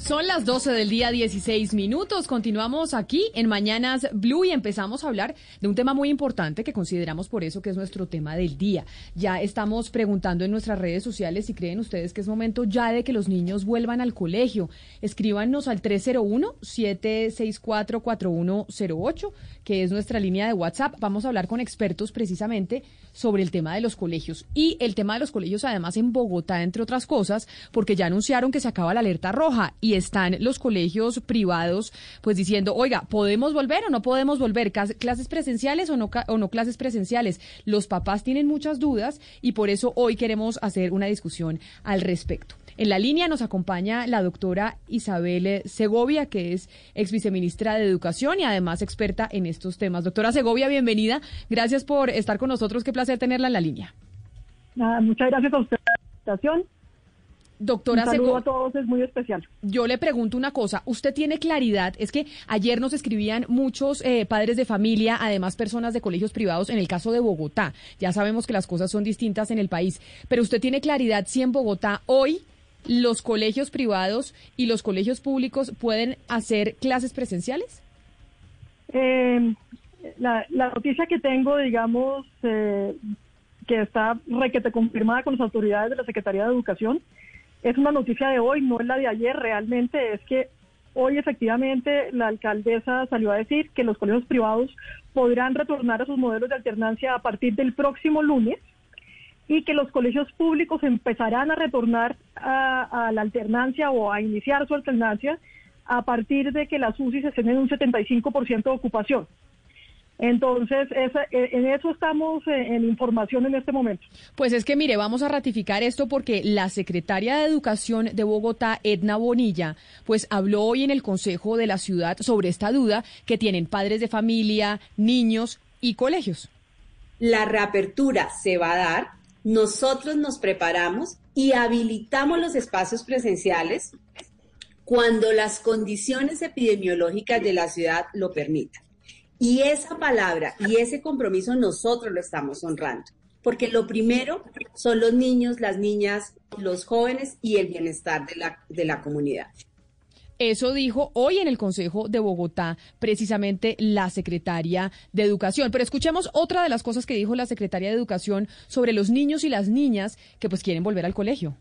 Son las 12 del día 16 minutos. Continuamos aquí en Mañanas Blue y empezamos a hablar de un tema muy importante que consideramos por eso que es nuestro tema del día. Ya estamos preguntando en nuestras redes sociales si creen ustedes que es momento ya de que los niños vuelvan al colegio. Escríbanos al 301-764-4108, que es nuestra línea de WhatsApp. Vamos a hablar con expertos precisamente sobre el tema de los colegios y el tema de los colegios además en Bogotá, entre otras cosas, porque ya anunciaron que se acaba la alerta roja y están los colegios privados pues diciendo, oiga, ¿podemos volver o no podemos volver? ¿Clases presenciales o no, clases presenciales? Los papás tienen muchas dudas y por eso hoy queremos hacer una discusión al respecto. En la línea nos acompaña la doctora Isabel Segovia, que es ex viceministra de Educación y además experta en estos temas. Doctora Segovia, bienvenida. Gracias por estar con nosotros. Qué placer tenerla en la línea. Nada, muchas gracias a usted por la invitación. Doctora Un saludo a todos, es muy especial. Yo le pregunto una cosa, ¿usted tiene claridad? Es que ayer nos escribían muchos eh, padres de familia, además personas de colegios privados, en el caso de Bogotá. Ya sabemos que las cosas son distintas en el país, pero ¿usted tiene claridad si en Bogotá hoy los colegios privados y los colegios públicos pueden hacer clases presenciales? Eh, la, la, noticia que tengo, digamos, eh, que está requete confirmada con las autoridades de la Secretaría de Educación, es una noticia de hoy, no es la de ayer, realmente es que hoy efectivamente la alcaldesa salió a decir que los colegios privados podrán retornar a sus modelos de alternancia a partir del próximo lunes y que los colegios públicos empezarán a retornar a, la alternancia o a iniciar su alternancia a partir de que las UCI estén en un 75% de ocupación. Entonces, esa, en eso estamos en información en este momento. Pues es que, mire, vamos a ratificar esto porque la secretaria de Educación de Bogotá, Edna Bonilla, pues habló hoy en el Consejo de la Ciudad sobre esta duda que tienen padres de familia, niños y colegios. La reapertura se va a dar, nosotros nos preparamos y habilitamos los espacios presenciales cuando las condiciones epidemiológicas de la ciudad lo permitan. Y esa palabra y ese compromiso nosotros lo estamos honrando, porque lo primero son los niños, las niñas, los jóvenes y el bienestar de la, de la comunidad. Eso dijo hoy en el Consejo de Bogotá precisamente la secretaria de Educación. Pero escuchemos otra de las cosas que dijo la secretaria de Educación sobre los niños y las niñas que pues quieren volver al colegio.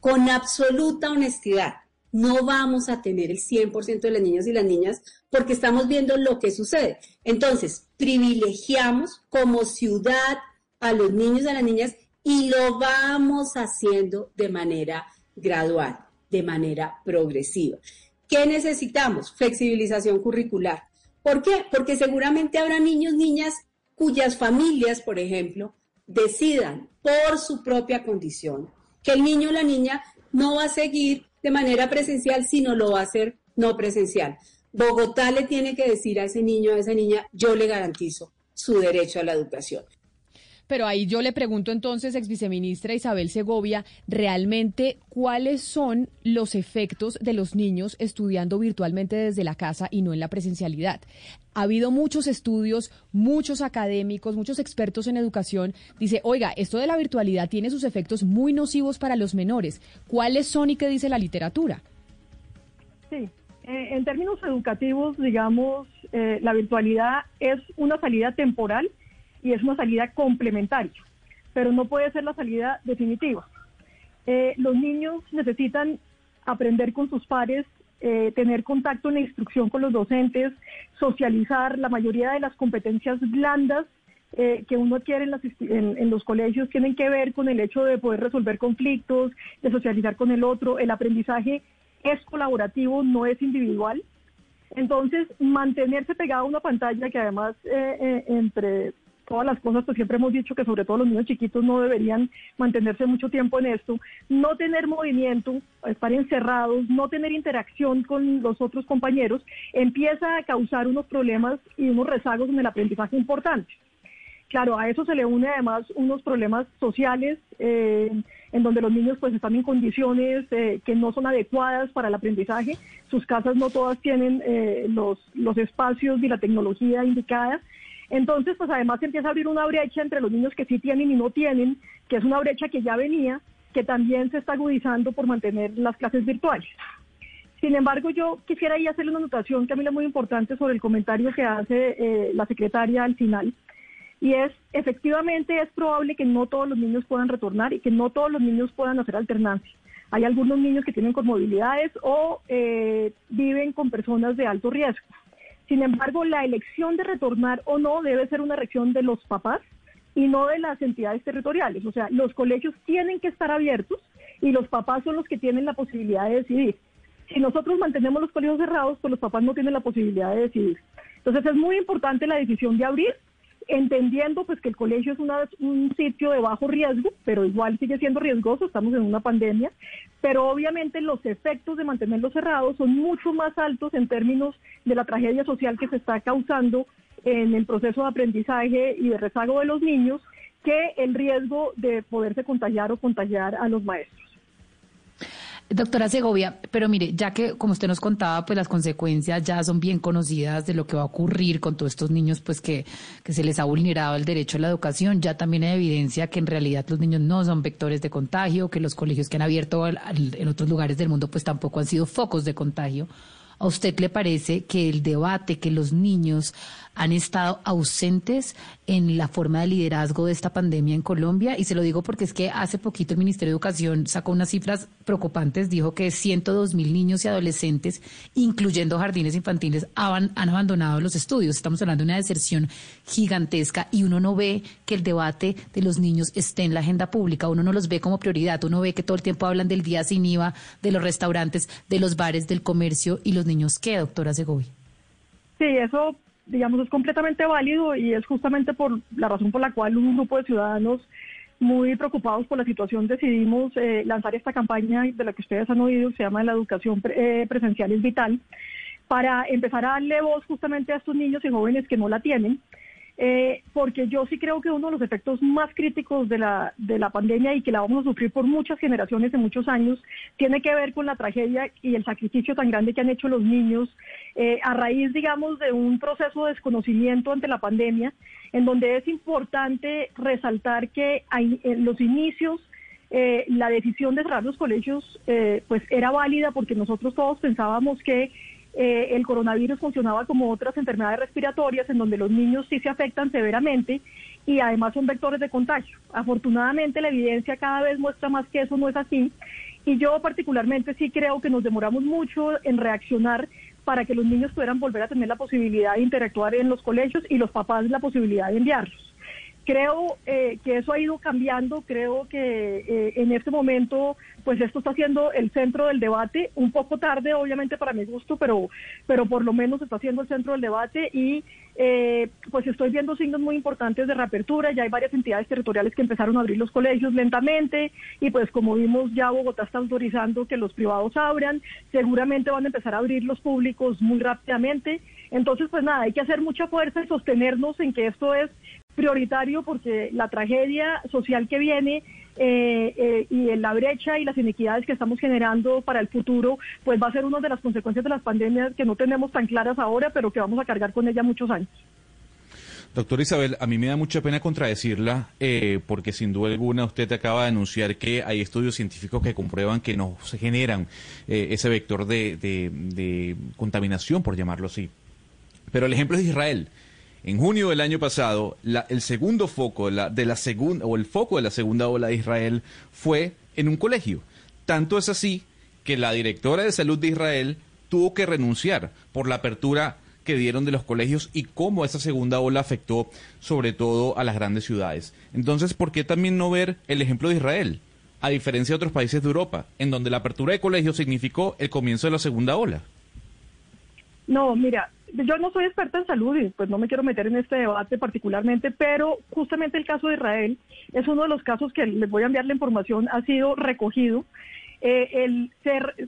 Con absoluta honestidad, no vamos a tener el 100% de las niñas y las niñas porque estamos viendo lo que sucede. Entonces, privilegiamos como ciudad a los niños y a las niñas y lo vamos haciendo de manera gradual, de manera progresiva. ¿Qué necesitamos? Flexibilización curricular. ¿Por qué? Porque seguramente habrá niños, niñas cuyas familias, por ejemplo, decidan por su propia condición que el niño o la niña no va a seguir de manera presencial, sino lo va a hacer no presencial. Bogotá le tiene que decir a ese niño, a esa niña, yo le garantizo su derecho a la educación. Pero ahí yo le pregunto entonces, ex viceministra Isabel Segovia, realmente cuáles son los efectos de los niños estudiando virtualmente desde la casa y no en la presencialidad. Ha habido muchos estudios, muchos académicos, muchos expertos en educación. Dice, oiga, esto de la virtualidad tiene sus efectos muy nocivos para los menores. ¿Cuáles son y qué dice la literatura? Sí, eh, en términos educativos, digamos, eh, la virtualidad es una salida temporal y es una salida complementaria, pero no puede ser la salida definitiva. Eh, los niños necesitan aprender con sus pares, eh, tener contacto en la instrucción con los docentes, socializar, la mayoría de las competencias blandas eh, que uno adquiere en, los colegios tienen que ver con el hecho de poder resolver conflictos, de socializar con el otro. El aprendizaje es colaborativo, no es individual. Entonces, mantenerse pegado a una pantalla que además entre todas las cosas, pues siempre hemos dicho que sobre todo los niños chiquitos no deberían mantenerse mucho tiempo en esto, no tener movimiento, estar encerrados, no tener interacción con los otros compañeros, empieza a causar unos problemas y unos rezagos en el aprendizaje importantes. Claro, a eso se le une además unos problemas sociales eh, en donde los niños pues están en condiciones eh, que no son adecuadas para el aprendizaje. Sus casas no todas tienen eh, los, los espacios ni la tecnología indicada. Entonces, pues además se empieza a abrir una brecha entre los niños que sí tienen y no tienen, que es una brecha que ya venía, que también se está agudizando por mantener las clases virtuales. Sin embargo, yo quisiera ahí hacerle una anotación que a mí es muy importante sobre el comentario que hace eh, la secretaria al final. Y es, efectivamente, es probable que no todos los niños puedan retornar y que no todos los niños puedan hacer alternancia. Hay algunos niños que tienen comorbilidades o eh, viven con personas de alto riesgo. Sin embargo, la elección de retornar o no debe ser una elección de los papás y no de las entidades territoriales. O sea, los colegios tienen que estar abiertos y los papás son los que tienen la posibilidad de decidir. Si nosotros mantenemos los colegios cerrados, pues los papás no tienen la posibilidad de decidir. Entonces es muy importante la decisión de abrir entendiendo pues que el colegio es un sitio de bajo riesgo, pero igual sigue siendo riesgoso, estamos en una pandemia, pero obviamente los efectos de mantenerlo cerrado son mucho más altos en términos de la tragedia social que se está causando en el proceso de aprendizaje y de rezago de los niños que el riesgo de poderse contagiar o contagiar a los maestros. Doctora Segovia, pero mire, ya que como usted nos contaba, pues las consecuencias ya son bien conocidas de lo que va a ocurrir con todos estos niños, pues que, que se les ha vulnerado el derecho a la educación, ya también hay evidencia que en realidad los niños no son vectores de contagio, que los colegios que han abierto en otros lugares del mundo pues tampoco han sido focos de contagio. ¿A usted le parece que el debate, que los niños han estado ausentes en la forma de liderazgo de esta pandemia en Colombia? Y se lo digo porque es que hace poquito el Ministerio de Educación sacó unas cifras preocupantes. Dijo que 102 mil niños y adolescentes, incluyendo jardines infantiles, han, abandonado los estudios. Estamos hablando de una deserción gigantesca y uno no ve que el debate de los niños esté en la agenda pública. Uno no los ve como prioridad. Uno ve que todo el tiempo hablan del día sin IVA, de los restaurantes, de los bares, del comercio y los niños qué, doctora Segovia. Sí, eso, digamos, es completamente válido y es justamente por la razón por la cual un grupo de ciudadanos muy preocupados por la situación decidimos eh, lanzar esta campaña de la que ustedes han oído, se llama La educación eh, presencial es vital, para empezar a darle voz justamente a estos niños y jóvenes que no la tienen eh, porque yo sí creo que uno de los efectos más críticos de la, de la pandemia y que la vamos a sufrir por muchas generaciones de muchos años tiene que ver con la tragedia y el sacrificio tan grande que han hecho los niños eh, a raíz, digamos, de un proceso de desconocimiento ante la pandemia, en donde es importante resaltar que hay, en los inicios eh, la decisión de cerrar los colegios pues era válida porque nosotros todos pensábamos que eh, el coronavirus funcionaba como otras enfermedades respiratorias en donde los niños sí se afectan severamente y además son vectores de contagio. Afortunadamente la evidencia cada vez muestra más que eso no es así y yo particularmente sí creo que nos demoramos mucho en reaccionar para que los niños pudieran volver a tener la posibilidad de interactuar en los colegios y los papás la posibilidad de enviarlos. Creo eh, que eso ha ido cambiando, creo que eh, en este momento pues esto está siendo el centro del debate, un poco tarde obviamente para mi gusto, pero, pero por lo menos está siendo el centro del debate y eh, pues estoy viendo signos muy importantes de reapertura, ya hay varias entidades territoriales que empezaron a abrir los colegios lentamente y pues como vimos ya Bogotá está autorizando que los privados abran, seguramente van a empezar a abrir los públicos muy rápidamente, entonces pues nada, hay que hacer mucha fuerza y sostenernos en que esto es prioritario porque la tragedia social que viene eh, eh, y la brecha y las inequidades que estamos generando para el futuro, pues va a ser una de las consecuencias de las pandemias que no tenemos tan claras ahora, pero que vamos a cargar con ella muchos años. Doctor Isabel, a mí me da mucha pena contradecirla eh, porque sin duda alguna usted acaba de anunciar que hay estudios científicos que comprueban que no se generan ese vector de, de contaminación, por llamarlo así. Pero el ejemplo es Israel. En junio del año pasado, el segundo foco la, de la segunda o el foco de la segunda ola de Israel fue en un colegio. Tanto es así que la directora de salud de Israel tuvo que renunciar por la apertura que dieron de los colegios y cómo esa segunda ola afectó sobre todo a las grandes ciudades. Entonces, ¿por qué también no ver el ejemplo de Israel? A diferencia de otros países de Europa, en donde la apertura de colegios significó el comienzo de la segunda ola. No, mira, yo no soy experta en salud y pues no me quiero meter en este debate particularmente, pero justamente el caso de Israel es uno de los casos que les voy a enviar la información, ha sido recogido eh, el,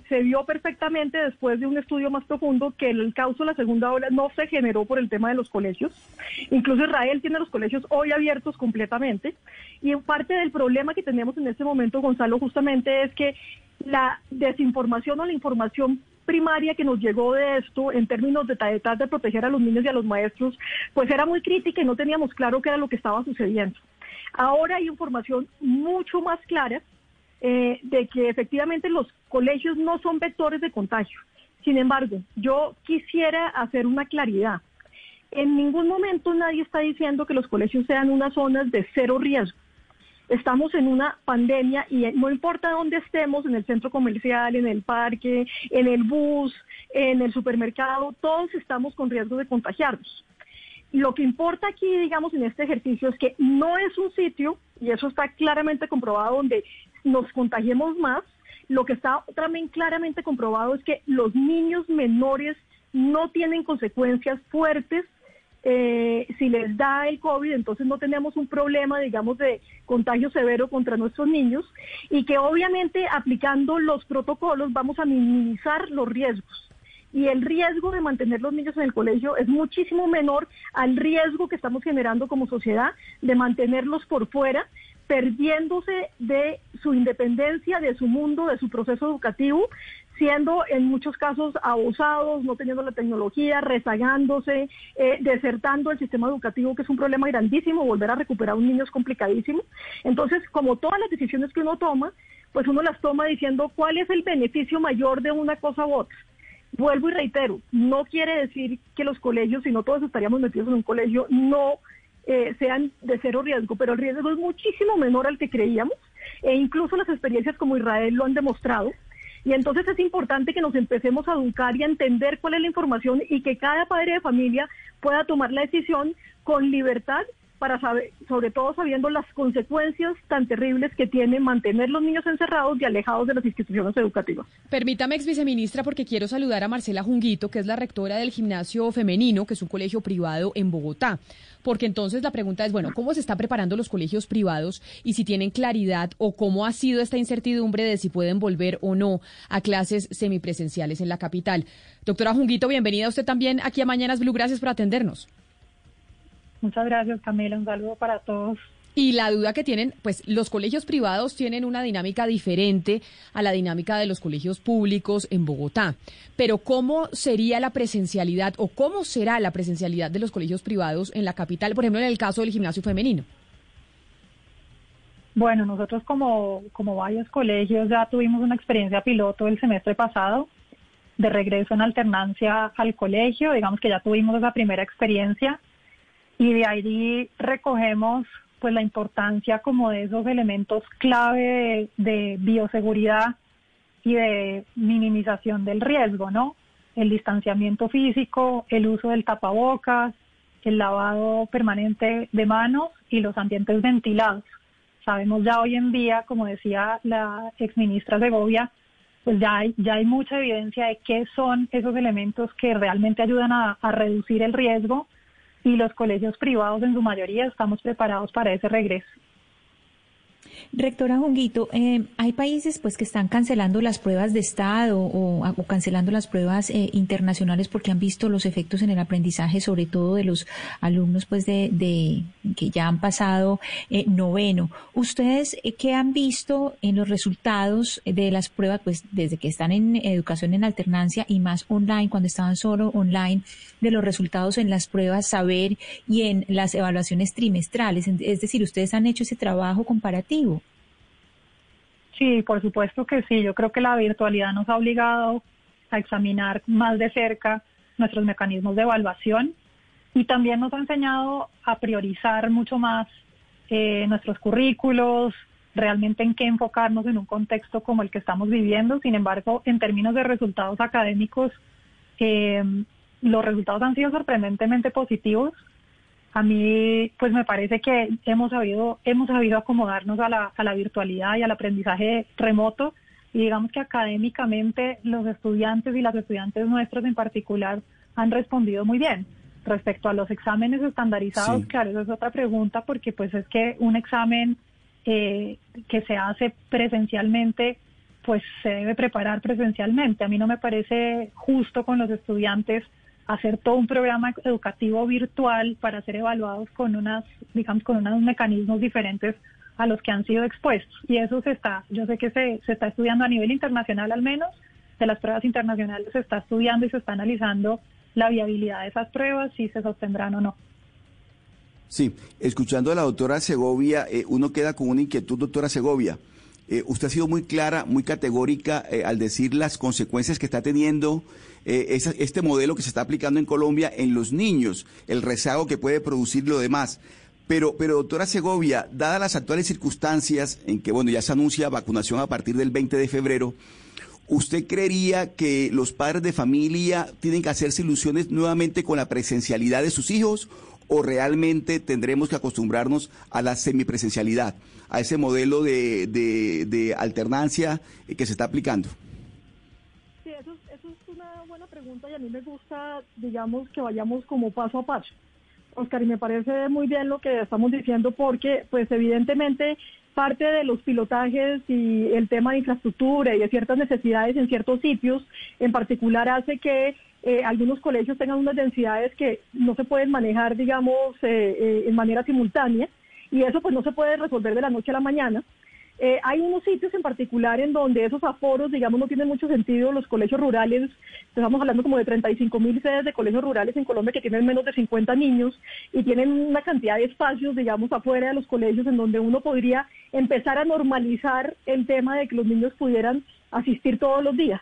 se, vio perfectamente después de un estudio más profundo que el caso de la segunda ola no se generó por el tema de los colegios. Incluso Israel tiene los colegios hoy abiertos completamente. Y parte del problema que tenemos en este momento, Gonzalo, justamente es que la desinformación o la información primaria que nos llegó de esto en términos de de proteger a los niños y a los maestros, pues era muy crítica y no teníamos claro qué era lo que estaba sucediendo. Ahora hay información mucho más clara eh, de que efectivamente los colegios no son vectores de contagio. Sin embargo, yo quisiera hacer una claridad. En ningún momento nadie está diciendo que los colegios sean unas zonas de cero riesgo. Estamos en una pandemia y no importa dónde estemos, en el centro comercial, en el parque, en el bus, en el supermercado, todos estamos con riesgo de contagiarnos. Lo que importa aquí, digamos, en este ejercicio es que no es un sitio, y eso está claramente comprobado, donde nos contagiemos más. Lo que está también claramente comprobado es que los niños menores no tienen consecuencias fuertes eh, si les da el COVID, entonces no tenemos un problema, digamos, de contagio severo contra nuestros niños y que obviamente aplicando los protocolos vamos a minimizar los riesgos. Y el riesgo de mantener los niños en el colegio es muchísimo menor al riesgo que estamos generando como sociedad de mantenerlos por fuera, perdiéndose de su independencia, de su mundo, de su proceso educativo, siendo en muchos casos abusados, no teniendo la tecnología, rezagándose, eh, desertando el sistema educativo, que es un problema grandísimo, volver a recuperar a un niño es complicadísimo. Entonces, como todas las decisiones que uno toma, pues uno las toma diciendo cuál es el beneficio mayor de una cosa u otra. Vuelvo y reitero, no quiere decir que los colegios, si no todos estaríamos metidos en un colegio, no eh, sean de cero riesgo, pero el riesgo es muchísimo menor al que creíamos e incluso las experiencias como Israel lo han demostrado. Y entonces es importante que nos empecemos a educar y a entender cuál es la información y que cada padre de familia pueda tomar la decisión con libertad para saber, sobre todo sabiendo las consecuencias tan terribles que tiene mantener los niños encerrados y alejados de las instituciones educativas. Permítame, ex viceministra, porque quiero saludar a Marcela Junguito, que es la rectora del Gimnasio Femenino, que es un colegio privado en Bogotá. Porque entonces la pregunta es, bueno, ¿cómo se están preparando los colegios privados y si tienen claridad o cómo ha sido esta incertidumbre de si pueden volver o no a clases semipresenciales en la capital? Doctora Junguito, bienvenida usted también aquí a Mañanas Blue. Gracias por atendernos. Muchas gracias, Camila. Un saludo para todos. Y la duda que tienen, pues los colegios privados tienen una dinámica diferente a la dinámica de los colegios públicos en Bogotá. Pero ¿cómo sería la presencialidad o cómo será la presencialidad de los colegios privados en la capital, por ejemplo, en el caso del gimnasio femenino? Bueno, nosotros como, como varios colegios ya tuvimos una experiencia piloto el semestre pasado de regreso en alternancia al colegio. Digamos que ya tuvimos esa primera experiencia y de ahí recogemos pues la importancia como de esos elementos clave de, bioseguridad y de minimización del riesgo, ¿no? El distanciamiento físico, el uso del tapabocas, el lavado permanente de manos y los ambientes ventilados. Sabemos ya hoy en día, como decía la exministra Segovia, pues ya hay, ya hay mucha evidencia de qué son esos elementos que realmente ayudan a reducir el riesgo y los colegios privados en su mayoría estamos preparados para ese regreso. Rectora Junguito, eh, hay países pues que están cancelando las pruebas de Estado o, cancelando las pruebas eh, internacionales porque han visto los efectos en el aprendizaje, sobre todo de los alumnos pues de, que ya han pasado eh, noveno. ¿Ustedes qué han visto en los resultados de las pruebas pues desde que están en educación en alternancia y más online, cuando estaban solo online, de los resultados en las pruebas saber y en las evaluaciones trimestrales? Es decir, ustedes han hecho ese trabajo comparativo. Sí, por supuesto que sí. Yo creo que la virtualidad nos ha obligado a examinar más de cerca nuestros mecanismos de evaluación y también nos ha enseñado a priorizar mucho más eh, nuestros currículos, realmente en qué enfocarnos en un contexto como el que estamos viviendo. Sin embargo, en términos de resultados académicos, eh, los resultados han sido sorprendentemente positivos. A mí, pues me parece que hemos sabido, hemos sabido acomodarnos a la, a la virtualidad y al aprendizaje remoto. Y digamos que académicamente los estudiantes y las estudiantes nuestros en particular han respondido muy bien. Respecto a los exámenes estandarizados, claro, esa es otra pregunta porque pues es que un examen eh, que se hace presencialmente, pues se debe preparar presencialmente. A mí no me parece justo con los estudiantes hacer todo un programa educativo virtual para ser evaluados con unas, digamos, con unos mecanismos diferentes a los que han sido expuestos. Y eso se está, yo sé que se, se está estudiando a nivel internacional al menos, de las pruebas internacionales se está estudiando y se está analizando la viabilidad de esas pruebas, si se sostendrán o no. Sí, escuchando a la doctora Segovia, eh, uno queda con una inquietud, doctora Segovia. Eh, usted ha sido muy clara, muy categórica eh, al decir las consecuencias que está teniendo este modelo que se está aplicando en Colombia en los niños, el rezago que puede producir lo demás. Pero, pero doctora Segovia, dadas las actuales circunstancias en que, bueno, ya se anuncia vacunación a partir del 20 de febrero, ¿usted creería que los padres de familia tienen que hacerse ilusiones nuevamente con la presencialidad de sus hijos o realmente tendremos que acostumbrarnos a la semipresencialidad, a ese modelo de, de, alternancia que se está aplicando? Pregunta y a mí me gusta, digamos, que vayamos como paso a paso. Oscar, y me parece muy bien lo que estamos diciendo porque, pues evidentemente, parte de los pilotajes y el tema de infraestructura y de ciertas necesidades en ciertos sitios, en particular hace que eh, algunos colegios tengan unas densidades que no se pueden manejar, digamos, eh, eh, en manera simultánea y eso pues no se puede resolver de la noche a la mañana. Hay unos sitios en particular en donde esos aforos, digamos, no tienen mucho sentido. Los colegios rurales, estamos hablando como de 35 mil sedes de colegios rurales en Colombia que tienen menos de 50 niños y tienen una cantidad de espacios, digamos, afuera de los colegios en donde uno podría empezar a normalizar el tema de que los niños pudieran asistir todos los días.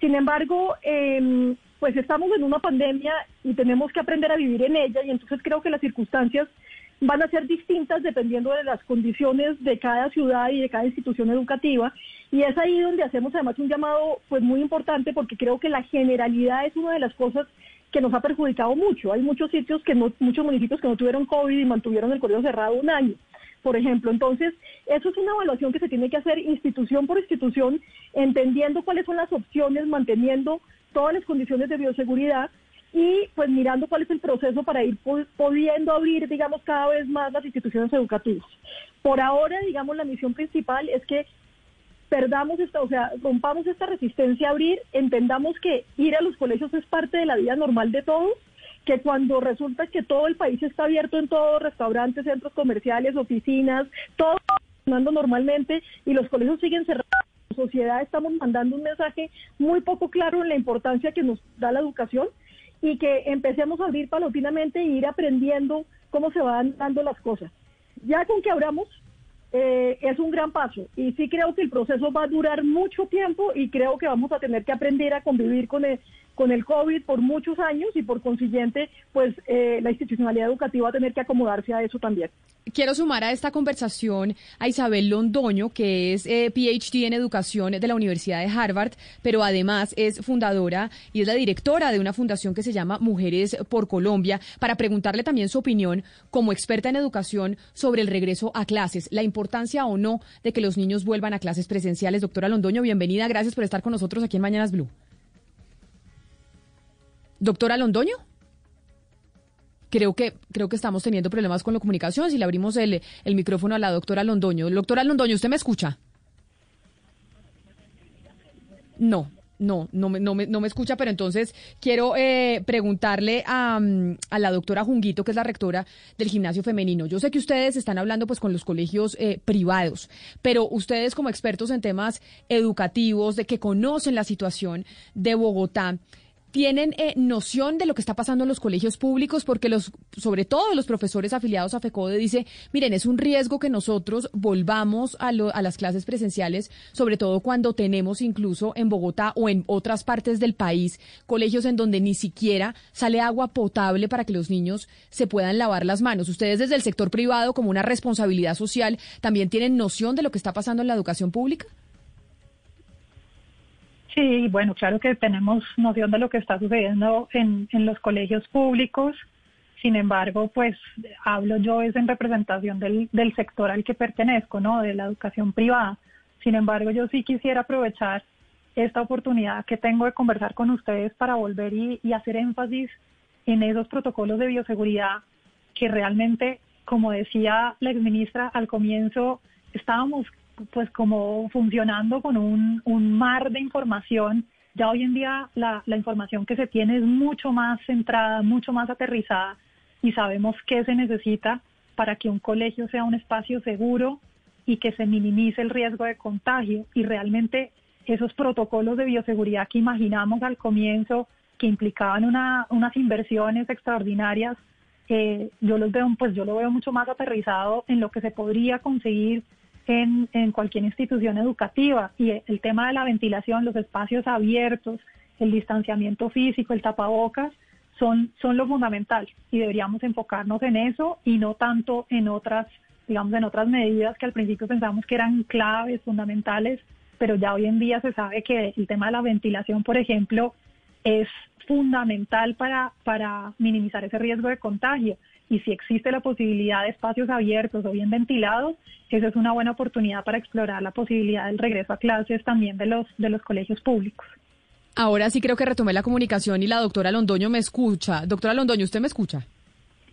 Sin embargo, eh, pues estamos en una pandemia y tenemos que aprender a vivir en ella y entonces creo que las circunstancias van a ser distintas dependiendo de las condiciones de cada ciudad y de cada institución educativa y es ahí donde hacemos además un llamado pues muy importante porque creo que la generalidad es una de las cosas que nos ha perjudicado mucho. Hay muchos sitios que no, muchos municipios que no tuvieron COVID y mantuvieron el colegio cerrado un año por ejemplo. Entonces, eso es una evaluación que se tiene que hacer institución por institución, entendiendo cuáles son las opciones, manteniendo todas las condiciones de bioseguridad y pues mirando cuál es el proceso para ir pudiendo abrir, digamos, cada vez más las instituciones educativas. Por ahora, digamos, la misión principal es que perdamos esta, o sea, rompamos esta resistencia a abrir, entendamos que ir a los colegios es parte de la vida normal de todos, que cuando resulta que todo el país está abierto en todos, restaurantes, centros comerciales, oficinas, todo funcionando normalmente y los colegios siguen cerrados sociedad estamos mandando un mensaje muy poco claro en la importancia que nos da la educación y que empecemos a abrir paulatinamente e ir aprendiendo cómo se van dando las cosas. Ya con que abramos, eh, es un gran paso y sí creo que el proceso va a durar mucho tiempo y creo que vamos a tener que aprender a convivir con el, con el COVID por muchos años y por consiguiente, pues eh, la institucionalidad educativa va a tener que acomodarse a eso también. Quiero sumar a esta conversación a Isabel Londoño, que es eh, PhD en educación de la Universidad de Harvard, pero además es fundadora y es la directora de una fundación que se llama Mujeres por Colombia, para preguntarle también su opinión como experta en educación sobre el regreso a clases, la importancia o no de que los niños vuelvan a clases presenciales. Doctora Londoño, bienvenida, gracias por estar con nosotros aquí en Mañanas Blue. Doctora Londoño. Creo que, creo que estamos teniendo problemas con la comunicación. Si le abrimos el, el micrófono a la doctora Londoño. Doctora Londoño, ¿usted me escucha? No, no, no me, no me, no me escucha, pero entonces quiero eh, preguntarle a, a, la doctora Junguito, que es la rectora del gimnasio femenino. Yo sé que ustedes están hablando pues con los colegios eh, privados, pero ustedes como expertos en temas educativos, de que conocen la situación de Bogotá, tienen eh, noción de lo que está pasando en los colegios públicos, porque los, sobre todo los profesores afiliados a FECODE dice, miren, es un riesgo que nosotros volvamos a, a las clases presenciales, sobre todo cuando tenemos incluso en Bogotá o en otras partes del país colegios en donde ni siquiera sale agua potable para que los niños se puedan lavar las manos. Ustedes desde el sector privado, como una responsabilidad social, también tienen noción de lo que está pasando en la educación pública. Sí, bueno, claro que tenemos noción de lo que está sucediendo en, los colegios públicos. Sin embargo, pues hablo yo es en representación del, del sector al que pertenezco, ¿no? De la educación privada. Sin embargo, yo sí quisiera aprovechar esta oportunidad que tengo de conversar con ustedes para volver y, y hacer énfasis en esos protocolos de bioseguridad que realmente, como decía la exministra al comienzo, estábamos pues como funcionando con un, un mar de información. Ya hoy en día la, la información que se tiene es mucho más centrada, mucho más aterrizada y sabemos qué se necesita para que un colegio sea un espacio seguro y que se minimice el riesgo de contagio. Y realmente esos protocolos de bioseguridad que imaginamos al comienzo, que implicaban una, unas inversiones extraordinarias, eh, yo los veo, pues yo lo veo mucho más aterrizado en lo que se podría conseguir en, cualquier institución educativa. Y el tema de la ventilación, los espacios abiertos, el distanciamiento físico, el tapabocas, son, son lo fundamental y deberíamos enfocarnos en eso y no tanto en otras, digamos, en otras medidas que al principio pensamos que eran claves, fundamentales, pero ya hoy en día se sabe que el tema de la ventilación, por ejemplo, es fundamental para, para minimizar ese riesgo de contagio y si existe la posibilidad de espacios abiertos o bien ventilados, esa es una buena oportunidad para explorar la posibilidad del regreso a clases también de los, de los colegios públicos. Ahora sí creo que retomé la comunicación y la doctora Londoño me escucha. Doctora Londoño, ¿usted me escucha?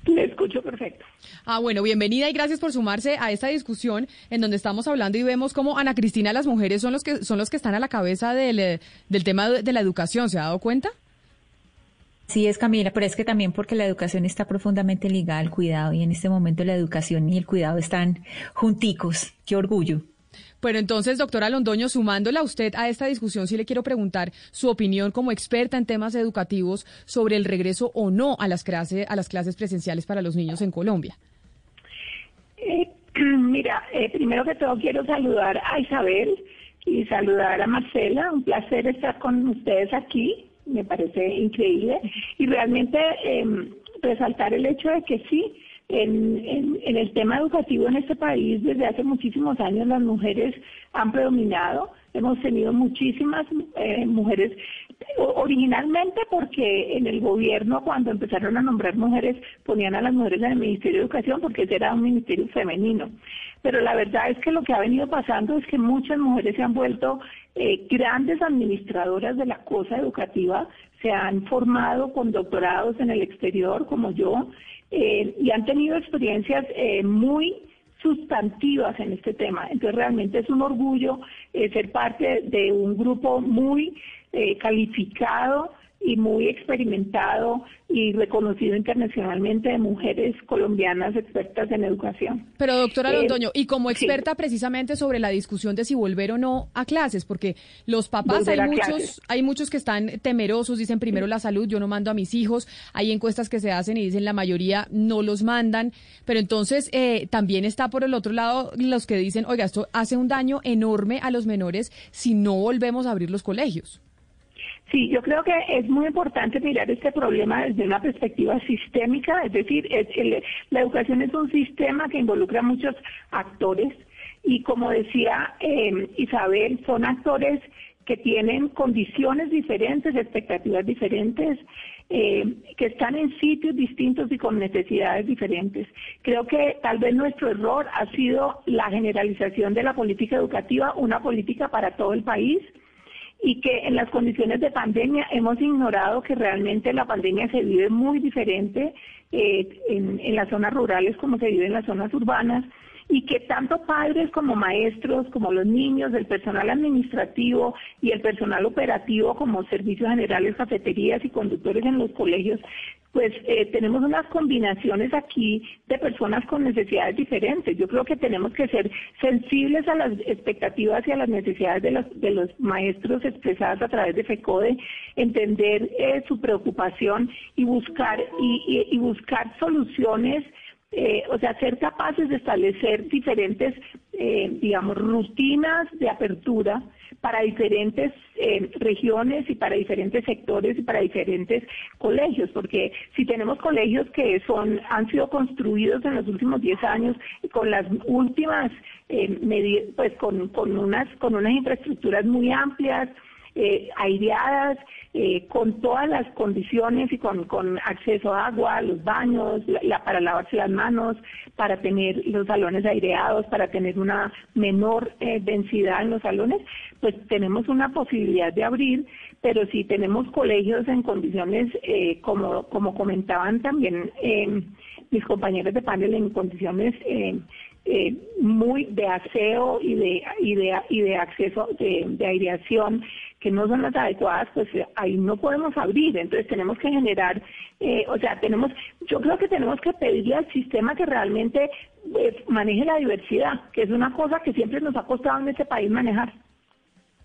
Le escucho perfecto. Ah, bueno, bienvenida y gracias por sumarse a esta discusión en donde estamos hablando y vemos cómo Ana Cristina, las mujeres son los que son los que están a la cabeza del, eh, del tema de la educación. ¿Se ha dado cuenta? Sí, es Camila, pero es que también porque la educación está profundamente ligada al cuidado y en este momento la educación y el cuidado están junticos. Qué orgullo. Pero entonces, doctora Londoño, sumándola a usted a esta discusión, sí le quiero preguntar su opinión como experta en temas educativos sobre el regreso o no a las clases, a las clases presenciales para los niños en Colombia. Eh, mira, eh, primero que todo quiero saludar a Isabel y saludar a Marcela. Un placer estar con ustedes aquí me parece increíble. Y realmente em, resaltar el hecho de que sí, en, en, el tema educativo en este país desde hace muchísimos años las mujeres han predominado, hemos tenido muchísimas eh, mujeres, originalmente porque en el gobierno cuando empezaron a nombrar mujeres ponían a las mujeres en el Ministerio de Educación porque ese era un ministerio femenino. Pero la verdad es que lo que ha venido pasando es que muchas mujeres se han vuelto eh, grandes administradoras de la cosa educativa, se han formado con doctorados en el exterior como yo eh, y han tenido experiencias eh, muy sustantivas en este tema. Entonces realmente es un orgullo ser parte de un grupo muy calificado y muy experimentado y reconocido internacionalmente de mujeres colombianas expertas en educación. Pero doctora eh, Londoño, y como experta precisamente sobre la discusión de si volver o no a clases, porque los papás hay muchos, hay muchos que están temerosos, dicen primero la salud, yo no mando a mis hijos, hay encuestas que se hacen y dicen la mayoría no los mandan, pero entonces eh, también está por el otro lado los que dicen, oiga, esto hace un daño enorme a los menores si no volvemos a abrir los colegios. Sí, yo creo que es muy importante mirar este problema desde una perspectiva sistémica, es decir, la educación es un sistema que involucra muchos actores y como decía eh, Isabel, son actores que tienen condiciones diferentes, expectativas diferentes, eh, que están en sitios distintos y con necesidades diferentes. Creo que tal vez nuestro error ha sido la generalización de la política educativa, una política para todo el país y que en las condiciones de pandemia hemos ignorado que realmente la pandemia se vive muy diferente eh, en, en las zonas rurales como se vive en las zonas urbanas y que tanto padres como maestros, como los niños, el personal administrativo y el personal operativo como servicios generales, cafeterías y conductores en los colegios pues eh, tenemos unas combinaciones aquí de personas con necesidades diferentes. Yo creo que tenemos que ser sensibles a las expectativas y a las necesidades de los, de los maestros expresadas a través de FECODE, entender eh, su preocupación y buscar, y, buscar soluciones eh, o sea, ser capaces de establecer diferentes, eh, digamos, rutinas de apertura para diferentes eh, regiones y para diferentes sectores y para diferentes colegios, porque si tenemos colegios que son han sido construidos en los últimos 10 años con las últimas medidas, pues con, con unas con unas infraestructuras muy amplias, aireadas, eh, con todas las condiciones y con, con acceso a agua, los baños, la, para lavarse las manos, para tener los salones aireados, para tener una menor eh, densidad en los salones, pues tenemos una posibilidad de abrir, pero si tenemos colegios en condiciones, eh, como, como comentaban también mis compañeros de panel, en condiciones muy de aseo y de, y de, y de acceso de, de aireación que no son las adecuadas, pues eh, ahí no podemos abrir. Entonces tenemos que generar, eh, o sea, tenemos, yo creo que tenemos que pedirle al sistema que realmente eh, maneje la diversidad, que es una cosa que siempre nos ha costado en este país manejar.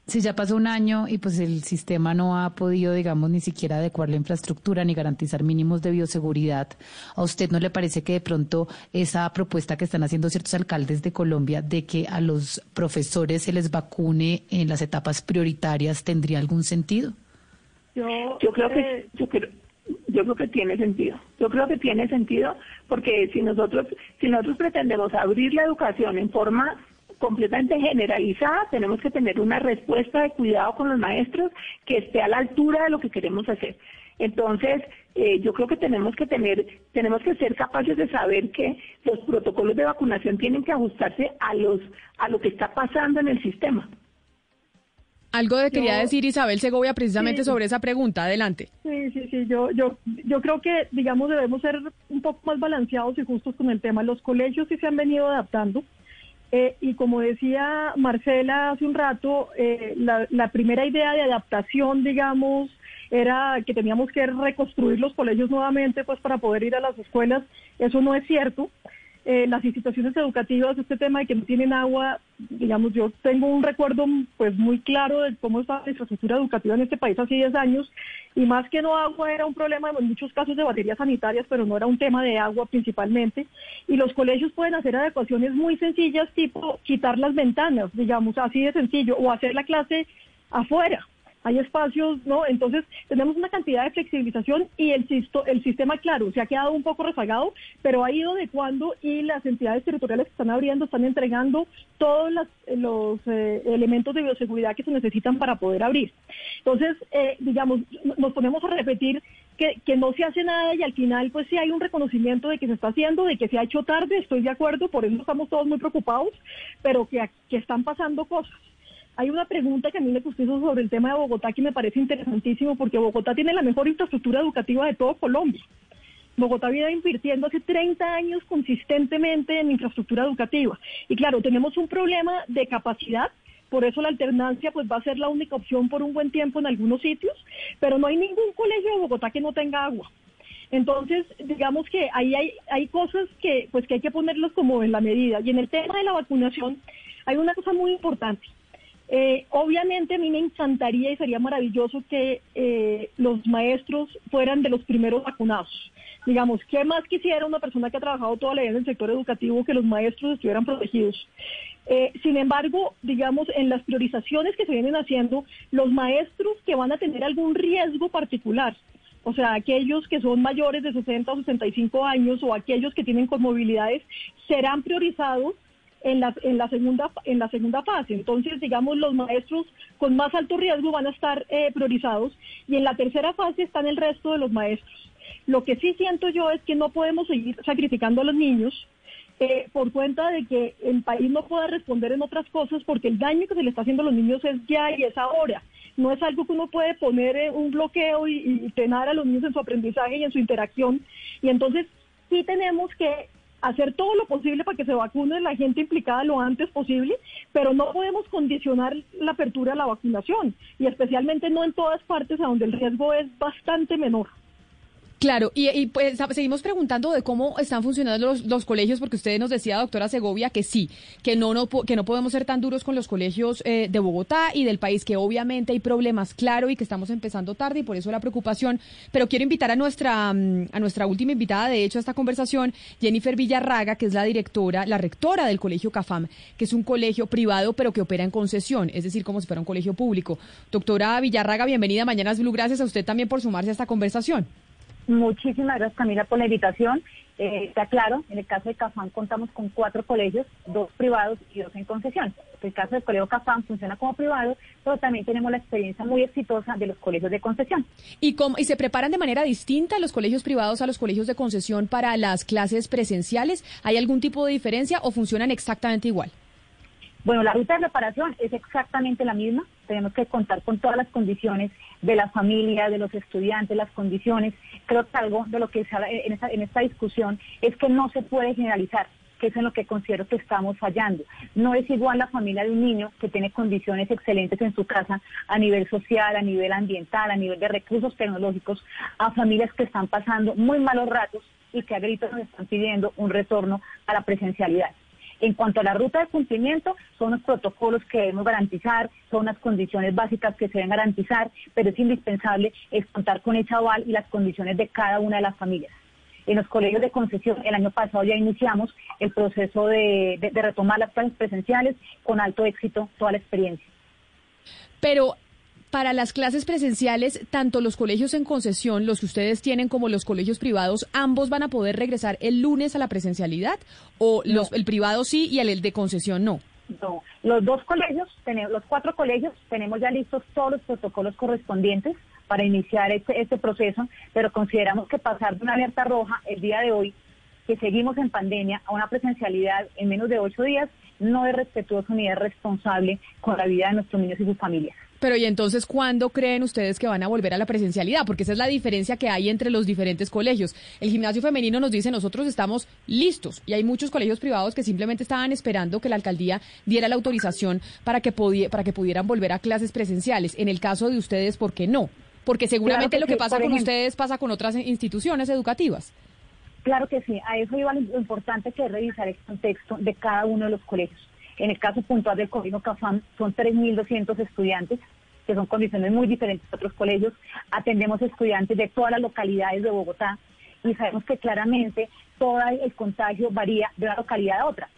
Si ya pasó un año y pues el sistema no ha podido, digamos, ni siquiera adecuar la infraestructura ni garantizar mínimos de bioseguridad, ¿a usted no le parece que de pronto esa propuesta que están haciendo ciertos alcaldes de Colombia de que a los profesores se les vacune en las etapas prioritarias tendría algún sentido? Yo, creo que yo creo, yo creo que tiene sentido. Yo creo que tiene sentido porque si nosotros si nosotros pretendemos abrir la educación en forma completamente generalizada, tenemos que tener una respuesta de cuidado con los maestros que esté a la altura de lo que queremos hacer. Entonces, eh, yo creo que tenemos que tener, tenemos que ser capaces de saber que los protocolos de vacunación tienen que ajustarse a los, a lo que está pasando en el sistema. Algo de quería decir Isabel Segovia precisamente sobre esa pregunta. Adelante. Sí, sí, sí. Yo, yo, yo creo que, digamos, debemos ser un poco más balanceados y justos con el tema. Los colegios sí se han venido adaptando. Eh, y como decía Marcela hace un rato, eh, la, primera idea de adaptación, digamos, era que teníamos que reconstruir los colegios nuevamente pues para poder ir a las escuelas. Eso no es cierto. Eh, las instituciones educativas, este tema de que no tienen agua, digamos, yo tengo un recuerdo pues muy claro de cómo estaba la infraestructura educativa en este país hace 10 años y más que no agua era un problema en muchos casos de baterías sanitarias, pero no era un tema de agua principalmente. Y los colegios pueden hacer adecuaciones muy sencillas, tipo quitar las ventanas, digamos, así de sencillo, o hacer la clase afuera hay espacios, ¿no? Entonces tenemos una cantidad de flexibilización y el, el sistema, claro, se ha quedado un poco rezagado, pero ha ido adecuando y las entidades territoriales que están abriendo están entregando todos los eh, elementos de bioseguridad que se necesitan para poder abrir. Entonces, eh, digamos, nos ponemos a repetir que, que, no se hace nada y al final pues sí hay un reconocimiento de que se está haciendo, de que se ha hecho tarde, estoy de acuerdo, por eso estamos todos muy preocupados, pero que, que están pasando cosas. Hay una pregunta que a mí me puso sobre el tema de Bogotá que me parece interesantísimo porque Bogotá tiene la mejor infraestructura educativa de todo Colombia. Bogotá viene invirtiendo hace 30 años consistentemente en infraestructura educativa. Y claro, tenemos un problema de capacidad, por eso la alternancia pues va a ser la única opción por un buen tiempo en algunos sitios, pero no hay ningún colegio de Bogotá que no tenga agua. Entonces, digamos que ahí hay, hay cosas que pues que hay que ponerlos como en la medida. Y en el tema de la vacunación hay una cosa muy importante. Eh, obviamente a mí me encantaría y sería maravilloso que eh, los maestros fueran de los primeros vacunados. Digamos, ¿qué más quisiera una persona que ha trabajado toda la vida en el sector educativo que los maestros estuvieran protegidos? Eh, sin embargo, digamos, en las priorizaciones que se vienen haciendo, los maestros que van a tener algún riesgo particular, o sea, aquellos que son mayores de 60 o 65 años o aquellos que tienen comorbilidades, serán priorizados en la, en la, segunda, en la segunda fase. Entonces, digamos, los maestros con más alto riesgo van a estar eh, priorizados y en la tercera fase están el resto de los maestros. Lo que sí siento yo es que no podemos seguir sacrificando a los niños eh, por cuenta de que el país no pueda responder en otras cosas porque el daño que se le está haciendo a los niños es ya y es ahora. No es algo que uno puede poner eh, un bloqueo y, y a los niños en su aprendizaje y en su interacción. Y entonces sí tenemos que hacer todo lo posible para que se vacune la gente implicada lo antes posible, pero no podemos condicionar la apertura a la vacunación y especialmente no en todas partes a donde el riesgo es bastante menor. Claro, y, pues seguimos preguntando de cómo están funcionando los, colegios, porque usted nos decía, doctora Segovia, que sí, que no, no, que no podemos ser tan duros con los colegios eh, de Bogotá y del país, que obviamente hay problemas, claro, y que estamos empezando tarde y por eso la preocupación. Pero quiero invitar a nuestra, mm, a nuestra última invitada, de hecho, a esta conversación, Jennifer Villarraga, que es la directora, la rectora del colegio CAFAM, que es un colegio privado, pero que opera en concesión, es decir, como si fuera un colegio público. Doctora Villarraga, bienvenida a Mañanas Blue. Gracias a usted también por sumarse a esta conversación. Muchísimas gracias Camila por la invitación. Eh, está claro, en el caso de Cafán contamos con cuatro colegios, dos privados y dos en concesión. El caso del colegio Cafán funciona como privado, pero también tenemos la experiencia muy exitosa de los colegios de concesión. ¿Y, cómo, ¿Y se preparan de manera distinta los colegios privados a los colegios de concesión para las clases presenciales? ¿Hay algún tipo de diferencia o funcionan exactamente igual? Bueno, la ruta de preparación es exactamente la misma. Tenemos que contar con todas las condiciones de la familia, de los estudiantes, las condiciones. Creo que algo de lo que se habla en esta, en esta discusión es que no se puede generalizar que es en lo que considero que estamos fallando. No es igual la familia de un niño que tiene condiciones excelentes en su casa a nivel social, a nivel ambiental, a nivel de recursos tecnológicos, a familias que están pasando muy malos ratos y que a gritos nos están pidiendo un retorno a la presencialidad. En cuanto a la ruta de cumplimiento, son los protocolos que debemos garantizar, son las condiciones básicas que se deben garantizar, pero es indispensable contar con ese aval y las condiciones de cada una de las familias. En los colegios de concesión, el año pasado ya iniciamos el proceso de, de retomar las clases presenciales con alto éxito, toda la experiencia. Pero para las clases presenciales, tanto los colegios en concesión, los que ustedes tienen, como los colegios privados, ambos van a poder regresar el lunes a la presencialidad o los, el privado sí y el, de concesión no. No, los dos colegios, tenemos, los cuatro colegios, tenemos ya listos todos los protocolos correspondientes para iniciar este, este proceso, pero consideramos que pasar de una alerta roja el día de hoy, que seguimos en pandemia, a una presencialidad en menos de ocho días, no es respetuoso ni es responsable con la vida de nuestros niños y sus familias. Pero ¿y entonces cuándo creen ustedes que van a volver a la presencialidad? Porque esa es la diferencia que hay entre los diferentes colegios. El gimnasio femenino nos dice nosotros estamos listos y hay muchos colegios privados que simplemente estaban esperando que la alcaldía diera la autorización para que, para que pudieran volver a clases presenciales. En el caso de ustedes, ¿por qué no? Porque seguramente lo que pasa con ustedes pasa con otras instituciones educativas. Claro que sí, a eso iba lo importante que es revisar el contexto de cada uno de los colegios. En el caso puntual del colegio Cafán son 3.200 estudiantes, que son condiciones muy diferentes a otros colegios. Atendemos estudiantes de todas las localidades de Bogotá y sabemos que claramente todo el contagio varía de una localidad a otra.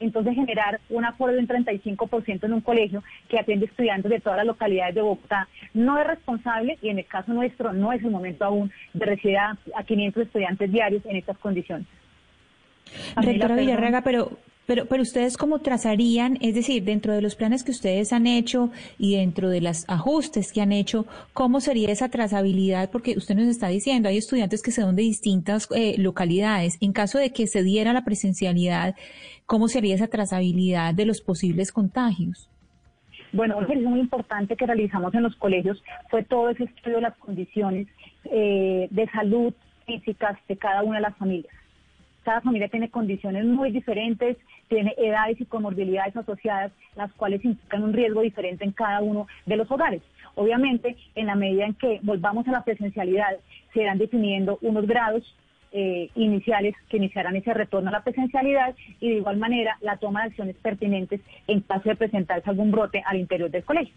Entonces, generar un acuerdo de un 35% en un colegio que atiende estudiantes de todas las localidades de Bogotá no es responsable y en el caso nuestro no es el momento aún de recibir a, 500 estudiantes diarios en estas condiciones. Rectora Villarraga, pero pero, pero ustedes cómo trazarían, es decir, dentro de los planes que ustedes han hecho y dentro de los ajustes que han hecho, ¿cómo sería esa trazabilidad? Porque usted nos está diciendo, hay estudiantes que se son de distintas eh, localidades. En caso de que se diera la presencialidad, ¿cómo sería esa trazabilidad de los posibles contagios? Bueno, un muy importante que realizamos en los colegios fue todo ese estudio de las condiciones eh, de salud físicas de cada una de las familias cada familia tiene condiciones muy diferentes, tiene edades y comorbilidades asociadas, las cuales implican un riesgo diferente en cada uno de los hogares. Obviamente, en la medida en que volvamos a la presencialidad, se irán definiendo unos grados eh, iniciales que iniciarán ese retorno a la presencialidad y de igual manera la toma de acciones pertinentes en caso de presentarse algún brote al interior del colegio.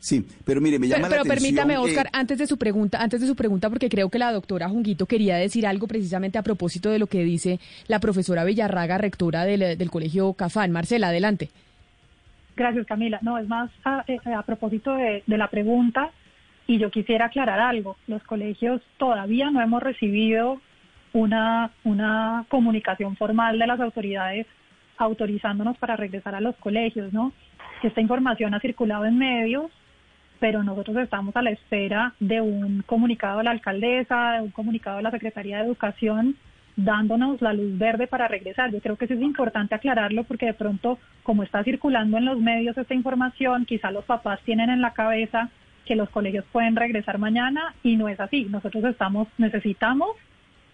Sí, pero mire, me llama pero, la atención. Pero permítame, Oscar, antes de su pregunta, antes de su pregunta, porque creo que la doctora Junguito quería decir algo precisamente a propósito de lo que dice la profesora Villarraga, rectora del, colegio Cafán. Marcela, adelante. Gracias, Camila. No, es más a, eh, propósito de, de la pregunta, y yo quisiera aclarar algo. Los colegios todavía no hemos recibido una, una comunicación formal de las autoridades autorizándonos para regresar a los colegios, ¿no? Esta información ha circulado en medios, pero nosotros estamos a la espera de un comunicado de la alcaldesa, de un comunicado de la Secretaría de Educación dándonos la luz verde para regresar. Yo creo que eso es importante aclararlo porque de pronto, como está circulando en los medios esta información, quizá los papás tienen en la cabeza que los colegios pueden regresar mañana y no es así. Nosotros estamos, necesitamos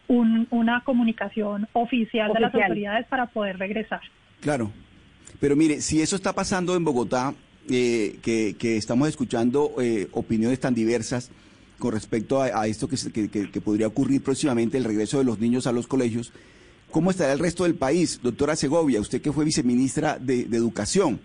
una comunicación oficial, de las autoridades para poder regresar. Claro, pero mire, si eso está pasando en Bogotá, eh, que, estamos escuchando eh, opiniones tan diversas, con respecto a, esto que, que, que, podría ocurrir próximamente, el regreso de los niños a los colegios. ¿Cómo estará el resto del país? Doctora Segovia, usted que fue viceministra de, de Educación,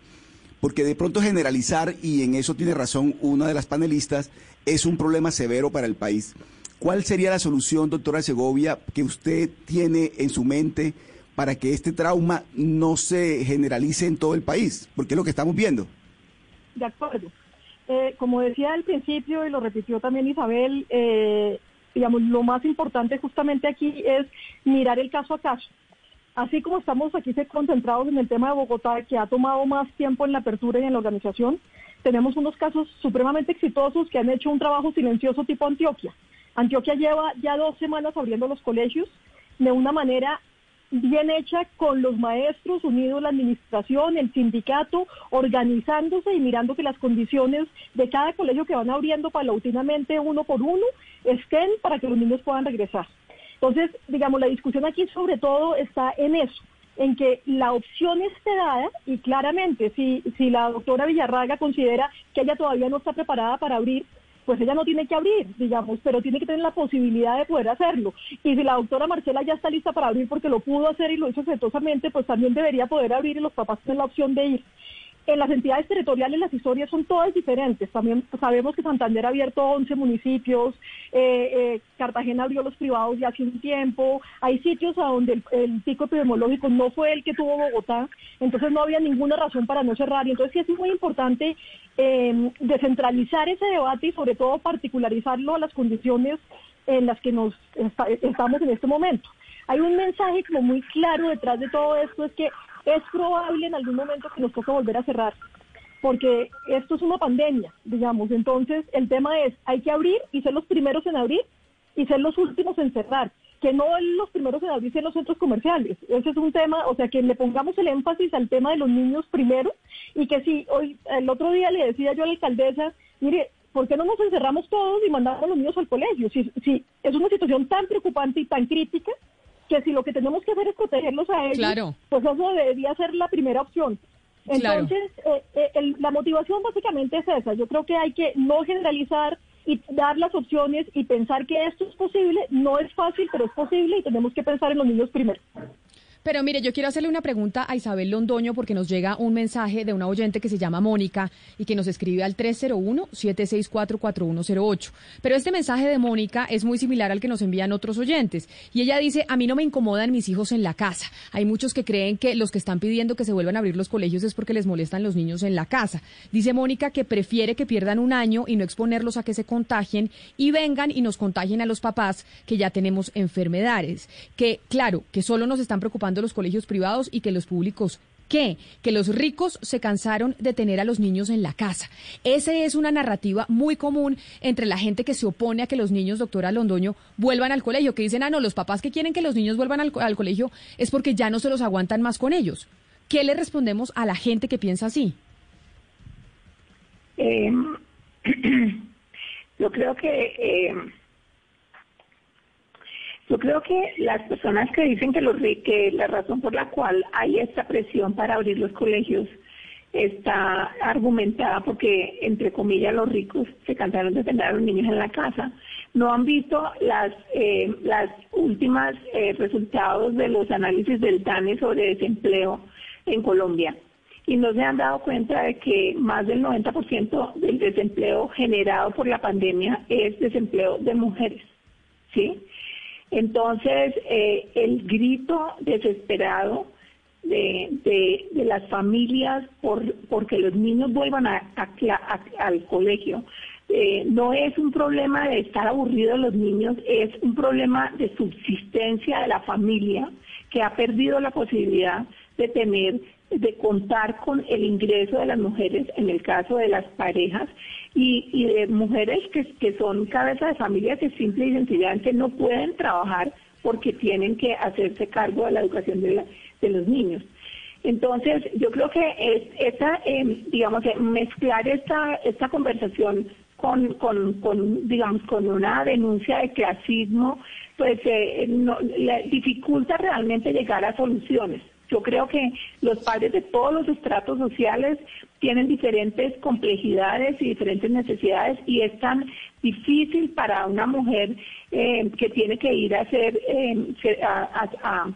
porque de pronto generalizar, y en eso tiene razón una de las panelistas, es un problema severo para el país. ¿Cuál sería la solución, doctora Segovia, que usted tiene en su mente para que este trauma no se generalice en todo el país? Porque es lo que estamos viendo. De acuerdo. Eh, como decía al principio y lo repitió también Isabel, eh, digamos, lo más importante justamente aquí es mirar el caso a caso. Así como estamos aquí concentrados en el tema de Bogotá, que ha tomado más tiempo en la apertura y en la organización, tenemos unos casos supremamente exitosos que han hecho un trabajo silencioso tipo Antioquia. Antioquia lleva ya dos semanas abriendo los colegios de una manera bien hecha con los maestros, unidos la administración, el sindicato, organizándose y mirando que las condiciones de cada colegio que van abriendo paulatinamente uno por uno estén para que los niños puedan regresar. Entonces, digamos, la discusión aquí sobre todo está en eso, en que la opción esté dada y claramente si, si la doctora Villarraga considera que ella todavía no está preparada para abrir, pues ella no tiene que abrir, digamos, pero tiene que tener la posibilidad de poder hacerlo. Y si la doctora Marcela ya está lista para abrir porque lo pudo hacer y lo hizo exitosamente, pues también debería poder abrir y los papás tienen la opción de ir. En las entidades territoriales las historias son todas diferentes. También sabemos que Santander ha abierto 11 municipios, eh, eh, Cartagena abrió los privados ya hace un tiempo. Hay sitios a donde el, pico epidemiológico no fue el que tuvo Bogotá, entonces no había ninguna razón para no cerrar. Y entonces sí es muy importante eh, descentralizar ese debate y sobre todo particularizarlo a las condiciones en las que nos estamos en este momento. Hay un mensaje como muy claro detrás de todo esto, es que es probable en algún momento que nos toque volver a cerrar, porque esto es una pandemia, digamos. Entonces, el tema es, hay que abrir y ser los primeros en abrir y ser los últimos en cerrar, que no los primeros en abrir en los centros comerciales. Ese es un tema, o sea, que le pongamos el énfasis al tema de los niños primero y que si hoy, el otro día le decía yo a la alcaldesa, mire, ¿por qué no nos encerramos todos y mandamos a los niños al colegio? Si, si es una situación tan preocupante y tan crítica, que si lo que tenemos que hacer es protegerlos a ellos, pues eso debería ser la primera opción. Entonces, eh, eh, la motivación básicamente es esa. Yo creo que hay que no generalizar y dar las opciones y pensar que esto es posible. No es fácil, pero es posible y tenemos que pensar en los niños primero. Pero mire, yo quiero hacerle una pregunta a Isabel Londoño porque nos llega un mensaje de una oyente que se llama Mónica y que nos escribe al 301-764-4108. Pero este mensaje de Mónica es muy similar al que nos envían otros oyentes. Y ella dice, a mí no me incomodan mis hijos en la casa. Hay muchos que creen que los que están pidiendo que se vuelvan a abrir los colegios es porque les molestan los niños en la casa. Dice Mónica que prefiere que pierdan un año y no exponerlos a que se contagien y vengan y nos contagien a los papás que ya tenemos enfermedades. Que claro, que solo nos están preocupando los colegios privados y que los públicos ¿Qué? Que los ricos se cansaron de tener a los niños en la casa. Esa es una narrativa muy común entre la gente que se opone a que los niños, doctora Londoño, vuelvan al colegio, que dicen, ah, no, los papás que quieren que los niños vuelvan al, colegio es porque ya no se los aguantan más con ellos. ¿Qué le respondemos a la gente que piensa así? Eh, yo creo que... Eh, yo creo que las personas que dicen que, la razón por la cual hay esta presión para abrir los colegios está argumentada porque, entre comillas, los ricos se cansaron de tener a los niños en la casa. No han visto las, eh, las últimas eh, resultados de los análisis del DANE sobre desempleo en Colombia y no se han dado cuenta de que más del 90% del desempleo generado por la pandemia es desempleo de mujeres. ¿sí? Entonces, eh, el grito desesperado de, las familias por porque los niños vuelvan al colegio eh, no es un problema de estar aburridos los niños, es un problema de subsistencia de la familia que ha perdido la posibilidad de tener de contar con el ingreso de las mujeres en el caso de las parejas y, de mujeres que, que son cabeza de familia que simple y sencillamente no pueden trabajar porque tienen que hacerse cargo de la educación de, de los niños. Entonces, yo creo que es, esta, em, digamos, eh, mezclar esta, esta conversación con, con, con, digamos, con una denuncia de clasismo, pues eh, no, dificulta realmente llegar a soluciones. Yo creo que los padres de todos los estratos sociales tienen diferentes complejidades y diferentes necesidades y es tan difícil para una mujer eh, que tiene que ir a hacer eh, a,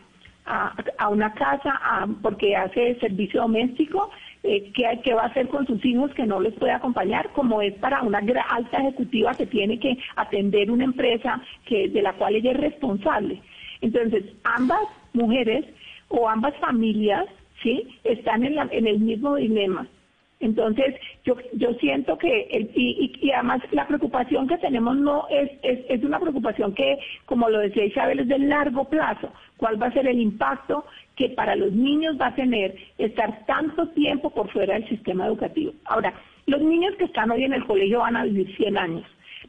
a, una casa porque hace servicio doméstico, eh, ¿qué, va a hacer con sus hijos que no les puede acompañar? Como es para una alta ejecutiva que tiene que atender una empresa que de la cual ella es responsable. Entonces, ambas mujeres o ambas familias, ¿sí? Están en, en el mismo dilema. Entonces, yo, yo siento que, el, y, y, además la preocupación que tenemos no es, es, es, una preocupación que, como lo decía Isabel, es de largo plazo. ¿Cuál va a ser el impacto que para los niños va a tener estar tanto tiempo por fuera del sistema educativo? Ahora, los niños que están hoy en el colegio van a vivir 100 años.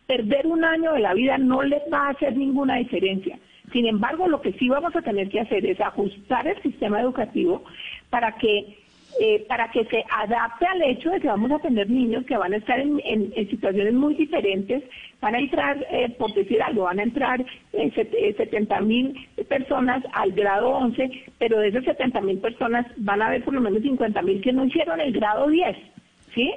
Perder un año de la vida no les va a hacer ninguna diferencia. Sin embargo, lo que sí vamos a tener que hacer es ajustar el sistema educativo para que eh, para que se adapte al hecho de que vamos a tener niños que van a estar en, situaciones muy diferentes, van a entrar, eh, por decir algo, van a entrar 70 eh, mil personas al grado 11, pero de esas 70 mil personas van a haber por lo menos 50 mil que no hicieron el grado 10, ¿sí?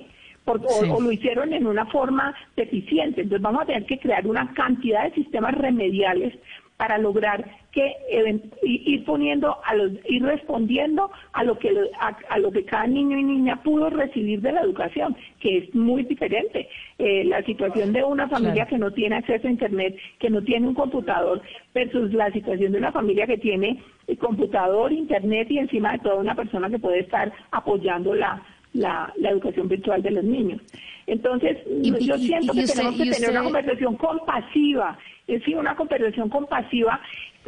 o, lo hicieron en una forma deficiente. Entonces vamos a tener que crear una cantidad de sistemas remediales para lograr que ir poniendo a los ir respondiendo a lo que a, lo que cada niño y niña pudo recibir de la educación que es muy diferente eh, la situación de una familia que no tiene acceso a internet que no tiene un computador versus la situación de una familia que tiene el computador internet y encima de todo una persona que puede estar apoyando la la, educación virtual de los niños. Entonces, yo siento que tenemos que tener una conversación compasiva es decir, una conversación compasiva,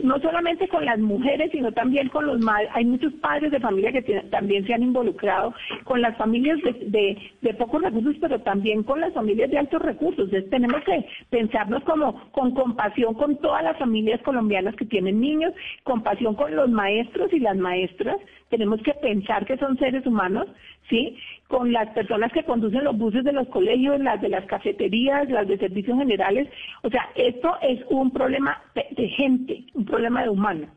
no solamente con las mujeres, sino también con los madres. Hay muchos padres de familia que también se han involucrado con las familias de, pocos recursos, pero también con las familias de altos recursos. Tenemos que pensarnos como con compasión con todas las familias colombianas que tienen niños, compasión con los maestros y las maestras. Tenemos que pensar que son seres humanos, ¿sí? Con las personas que conducen los buses de los colegios, las de las cafeterías, las de servicios generales. O sea, esto es un problema de, gente, un problema de humano.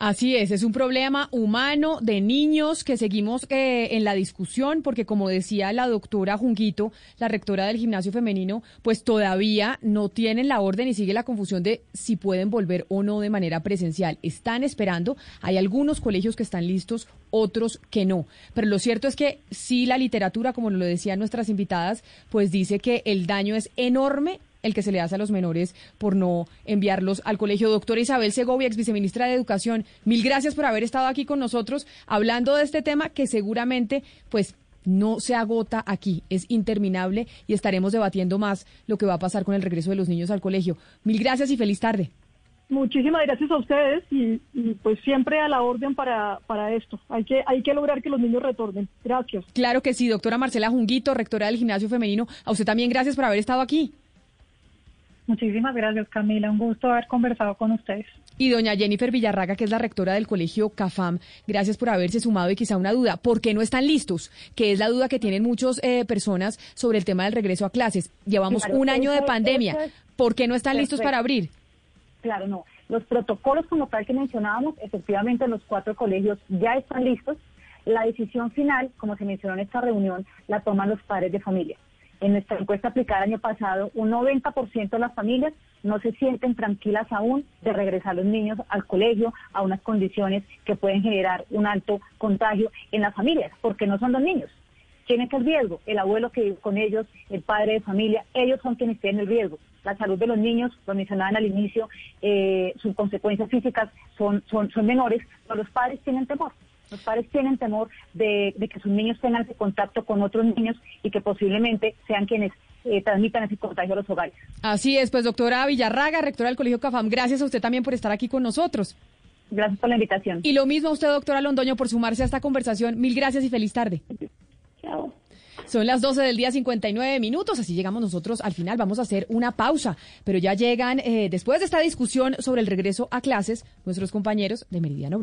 Así es, es un problema humano de niños que seguimos eh, en la discusión porque como decía la doctora Junquito, la rectora del gimnasio femenino, pues todavía no tienen la orden y sigue la confusión de si pueden volver o no de manera presencial. Están esperando, hay algunos colegios que están listos, otros que no. Pero lo cierto es que sí la literatura, como lo decían nuestras invitadas, pues dice que el daño es enorme el que se le hace a los menores por no enviarlos al colegio. Doctora Isabel Segovia, ex viceministra de Educación, mil gracias por haber estado aquí con nosotros hablando de este tema que seguramente, pues, no se agota aquí, es interminable y estaremos debatiendo más lo que va a pasar con el regreso de los niños al colegio. Mil gracias y feliz tarde. Muchísimas gracias a ustedes y, pues siempre a la orden para, para esto. Hay que, hay que lograr que los niños retornen. Gracias. Claro que sí, doctora Marcela Junguito, rectora del gimnasio femenino. A usted también gracias por haber estado aquí. Muchísimas gracias, Camila. Un gusto haber conversado con ustedes. Y doña Jennifer Villarraga, que es la rectora del colegio CAFAM, gracias por haberse sumado y quizá una duda. ¿Por qué no están listos? Que es la duda que tienen muchas eh, personas sobre el tema del regreso a clases. Llevamos un año de pandemia. ¿Por qué no están listos para abrir? Claro, no. Los protocolos como tal que mencionábamos, efectivamente los cuatro colegios ya están listos. La decisión final, como se mencionó en esta reunión, la toman los padres de familia. En nuestra encuesta aplicada el año pasado, un 90% de las familias no se sienten tranquilas aún de regresar los niños al colegio a unas condiciones que pueden generar un alto contagio en las familias, porque no son los niños. ¿Quién es el riesgo? El abuelo que vive con ellos, el padre de familia, ellos son quienes tienen el riesgo. La salud de los niños, lo mencionaban al inicio, eh, sus consecuencias físicas son, son, son menores, pero los padres tienen temor. Los padres tienen temor de, que sus niños tengan ese contacto con otros niños y que posiblemente sean quienes eh, transmitan ese contagio a los hogares. Así es, pues doctora Villarraga, rectora del Colegio CAFAM, gracias a usted también por estar aquí con nosotros. Gracias por la invitación. Y lo mismo a usted, doctora Londoño, por sumarse a esta conversación. Mil gracias y feliz tarde. Chao. Son las 12 del día 59 minutos, así llegamos nosotros al final. Vamos a hacer una pausa, pero ya llegan, eh, después de esta discusión sobre el regreso a clases, nuestros compañeros de Meridiano